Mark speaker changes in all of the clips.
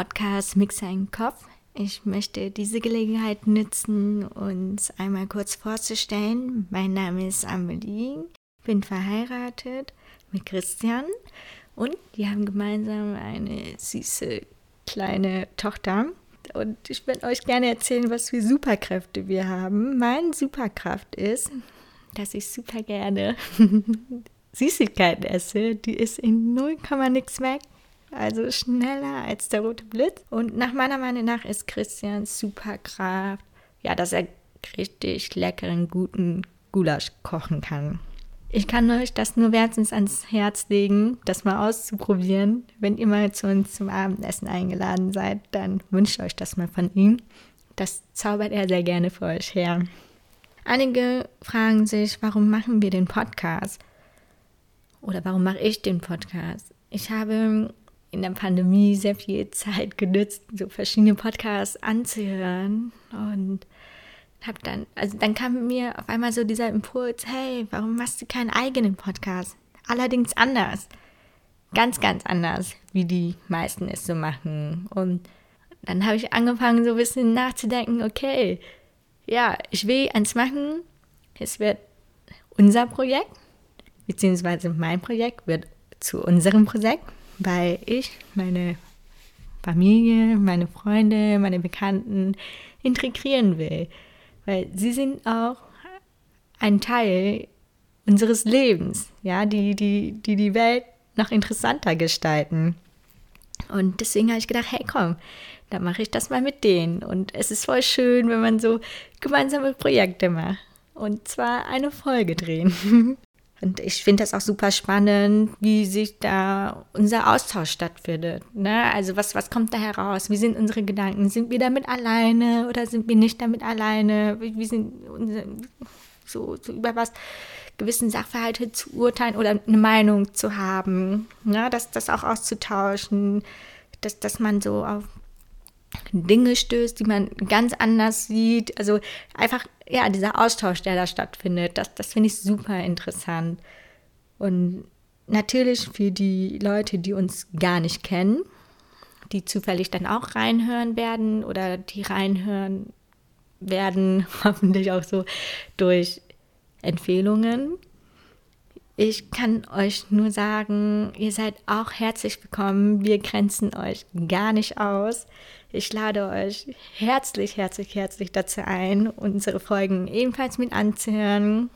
Speaker 1: Podcast Mixer im Kopf. Ich möchte diese Gelegenheit nutzen, uns einmal kurz vorzustellen. Mein Name ist Amelie, bin verheiratet mit Christian und wir haben gemeinsam eine süße kleine Tochter. Und ich werde euch gerne erzählen, was für Superkräfte wir haben. Meine Superkraft ist, dass ich super gerne Süßigkeiten esse. Die ist in 0, nix weg. Also schneller als der rote Blitz. Und nach meiner Meinung nach ist Christians Superkraft, ja, dass er richtig leckeren, guten Gulasch kochen kann. Ich kann euch das nur wärmstens ans Herz legen, das mal auszuprobieren. Wenn ihr mal zu uns zum Abendessen eingeladen seid, dann wünscht euch das mal von ihm. Das zaubert er sehr gerne für euch her. Einige fragen sich, warum machen wir den Podcast? Oder warum mache ich den Podcast? Ich habe in der Pandemie sehr viel Zeit genützt, so verschiedene Podcasts anzuhören und habe dann, also dann kam mir auf einmal so dieser Impuls, hey, warum machst du keinen eigenen Podcast? Allerdings anders. Ganz, ganz anders, wie die meisten es so machen. Und dann habe ich angefangen, so ein bisschen nachzudenken, okay, ja, ich will eins machen. Es wird unser Projekt, beziehungsweise mein Projekt wird zu unserem Projekt, weil ich meine Familie, meine Freunde, meine Bekannten integrieren will weil sie sind auch ein Teil unseres Lebens, ja, die die, die, die Welt noch interessanter gestalten. Und deswegen habe ich gedacht, hey komm, dann mache ich das mal mit denen. Und es ist voll schön, wenn man so gemeinsame Projekte macht. Und zwar eine Folge drehen. Und ich finde das auch super spannend, wie sich da unser Austausch stattfindet. Ne? Also was, was kommt da heraus? Wie sind unsere Gedanken? Sind wir damit alleine oder sind wir nicht damit alleine? Wie, wie sind unsere, so, so über was gewissen Sachverhalte zu urteilen oder eine Meinung zu haben, ne? das, das auch auszutauschen, dass, dass man so auf Dinge stößt, die man ganz anders sieht. Also einfach, ja, dieser Austausch, der da stattfindet, das, das finde ich super interessant. Und natürlich für die Leute, die uns gar nicht kennen, die zufällig dann auch reinhören werden oder die reinhören werden, hoffentlich auch so durch Empfehlungen. Ich kann euch nur sagen, ihr seid auch herzlich willkommen. Wir grenzen euch gar nicht aus. Ich lade euch herzlich, herzlich, herzlich dazu ein, unsere Folgen ebenfalls mit anzuhören,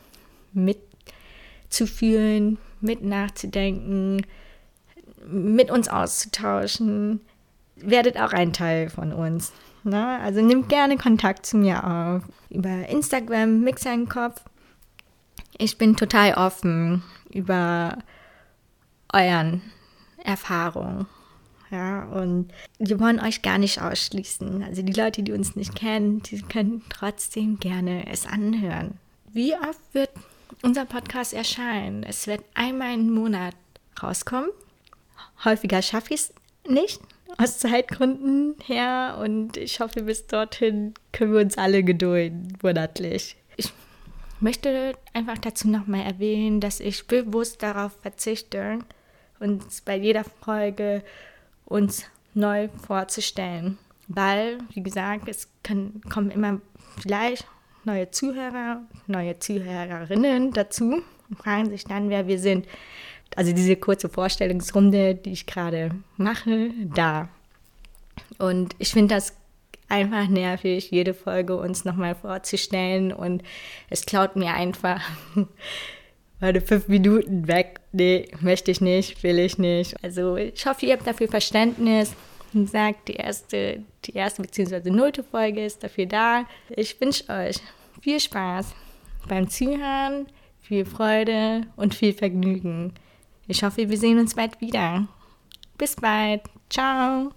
Speaker 1: mitzufühlen, mit nachzudenken, mit uns auszutauschen. Werdet auch ein Teil von uns. Ne? Also nehmt gerne Kontakt zu mir auf. Über Instagram, Mixer im Kopf ich bin total offen über euren Erfahrungen. Ja, und wir wollen euch gar nicht ausschließen. Also die Leute, die uns nicht kennen, die können trotzdem gerne es anhören. Wie oft wird unser Podcast erscheinen? Es wird einmal im Monat rauskommen. Häufiger schaffe ich es nicht, aus Zeitgründen her. Und ich hoffe, bis dorthin können wir uns alle gedulden, monatlich. Ich möchte einfach dazu nochmal erwähnen, dass ich bewusst darauf verzichte, uns bei jeder Folge uns neu vorzustellen. Weil, wie gesagt, es können, kommen immer vielleicht neue Zuhörer, neue Zuhörerinnen dazu und fragen sich dann, wer wir sind. Also diese kurze Vorstellungsrunde, die ich gerade mache, da. Und ich finde das einfach nervig, jede Folge uns nochmal vorzustellen und es klaut mir einfach meine fünf Minuten weg. Nee, möchte ich nicht, will ich nicht. Also ich hoffe, ihr habt dafür Verständnis und sagt, die erste, die erste bzw. nullte Folge ist dafür da. Ich wünsche euch viel Spaß beim Zuhören, viel Freude und viel Vergnügen. Ich hoffe, wir sehen uns bald wieder. Bis bald. Ciao.